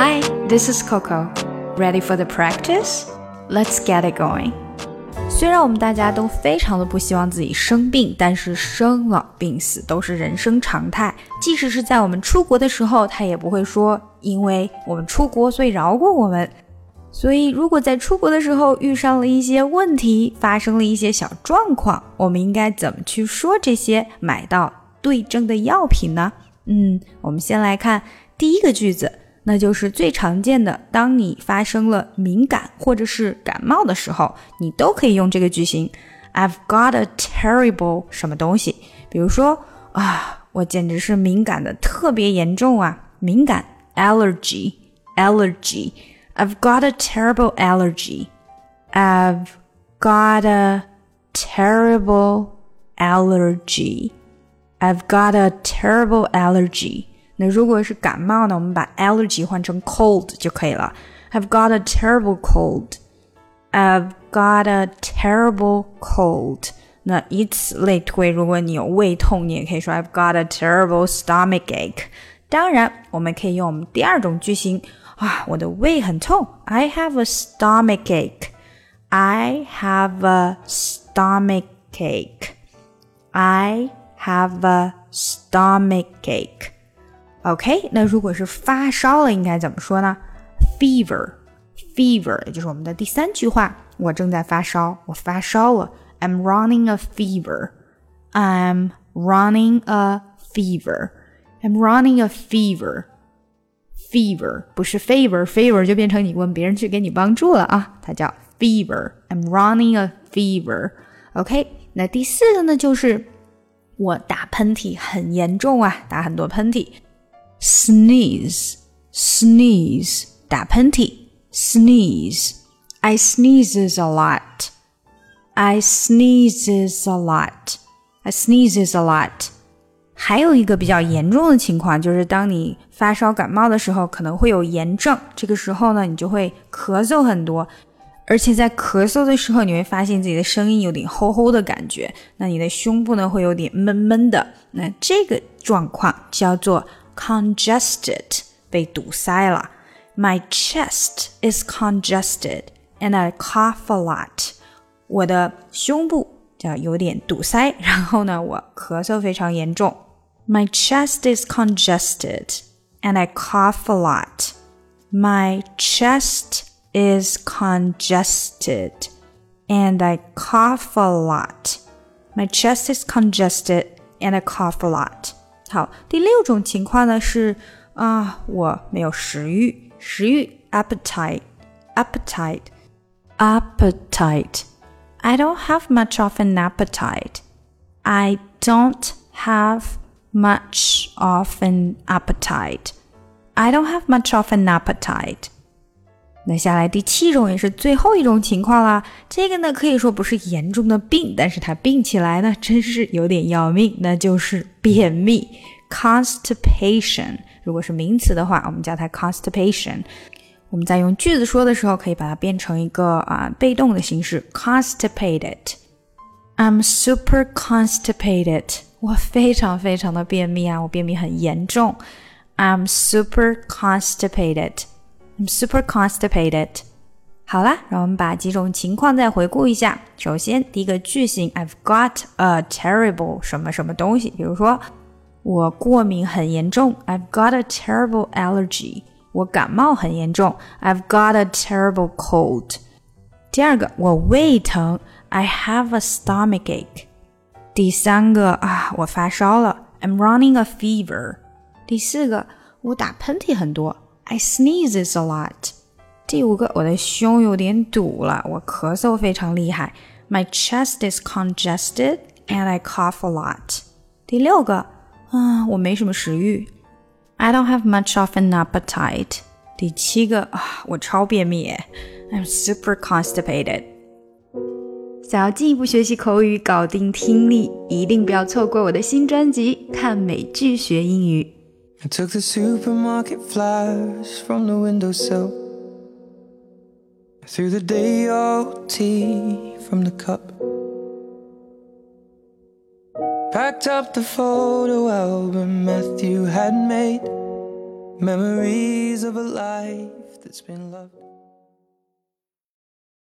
Hi, this is Coco. Ready for the practice? Let's get it going. 虽然我们大家都非常的不希望自己生病，但是生老病死都是人生常态。即使是在我们出国的时候，他也不会说因为我们出国所以饶过我们。所以，如果在出国的时候遇上了一些问题，发生了一些小状况，我们应该怎么去说这些买到对症的药品呢？嗯，我们先来看第一个句子，那就是最常见的，当你发生了敏感或者是感冒的时候，你都可以用这个句型。I've got a terrible 什么东西，比如说啊，我简直是敏感的特别严重啊，敏感 allergy，allergy。I've got a terrible allergy. I've got a terrible allergy. I've got a terrible allergy. 那如果是感冒呢，我们把 allergy 换成 cold 就可以了。I've got a terrible cold. I've got a terrible cold. 那以此类推，如果你有胃痛，你也可以说 I've got a terrible stomach ache。当然，我们可以用我们第二种句型。啊，我的胃很痛。I have a stomach ache. I have a stomach ache. I have a stomach ache. OK，那如果是发烧了，应该怎么说呢？Fever，fever，也就是我们的第三句话。我正在发烧，我发烧了。I'm running a fever. I'm running a fever. I'm running a fever fever 不是 favor，favor 就变成你问别人去给你帮助了啊，它叫 fever。I'm running a fever。OK，那第四个呢，就是我打喷嚏很严重啊，打很多喷嚏。 Sneeze，sneeze，打喷嚏。Sneeze，I sneezes a lot。I sneezes a lot。I sneezes a lot。还有一个比较严重的情况，就是当你发烧感冒的时候，可能会有炎症。这个时候呢，你就会咳嗽很多，而且在咳嗽的时候，你会发现自己的声音有点吼吼的感觉。那你的胸部呢，会有点闷闷的。那这个状况叫做 congested，被堵塞了。My chest is congested and I cough a lot。我的胸部叫有点堵塞，然后呢，我咳嗽非常严重。My chest is congested and I cough a lot. My chest is congested and I cough a lot. My chest is congested and I cough a lot. 好，第六种情况呢是啊，我没有食欲，食欲 appetite appetite appetite. I don't have much of an appetite. I don't have much of an appetite. I don't have much of an appetite. 那下来第七种也是最后一种情况啦。这个呢可以说不是严重的病，但是它病起来呢真是有点要命，那就是便秘 （constipation）。如果是名词的话，我们叫它 constipation。我们在用句子说的时候，可以把它变成一个啊被动的形式，constipated。I'm super constipated。我非常非常的便秘啊，我便秘很严重。I'm super constipated. I'm super constipated. 好啦，让我们把几种情况再回顾一下。首先，第一个句型，I've got a terrible 什么什么东西，比如说我过敏很严重，I've got a terrible allergy。我感冒很严重，I've got a terrible cold。第二个，我胃疼，I have a stomach ache。第三个啊，我发烧了，I'm running a fever。第四个，我打喷嚏很多 ，I sneezes a lot。第五个，我的胸有点堵了，我咳嗽非常厉害，My chest is congested and I cough a lot。第六个，啊，我没什么食欲，I don't have much of an appetite。第七个啊，我超便秘，I'm super constipated。想要进一步学习口语，搞定听力，一定不要错过我的新专辑《看美剧学英语》。 I took the supermarket flyers from the windowsill. I threw the day old tea from the cup. Packed up the photo album Matthew had made. Memories of a life that's been loved.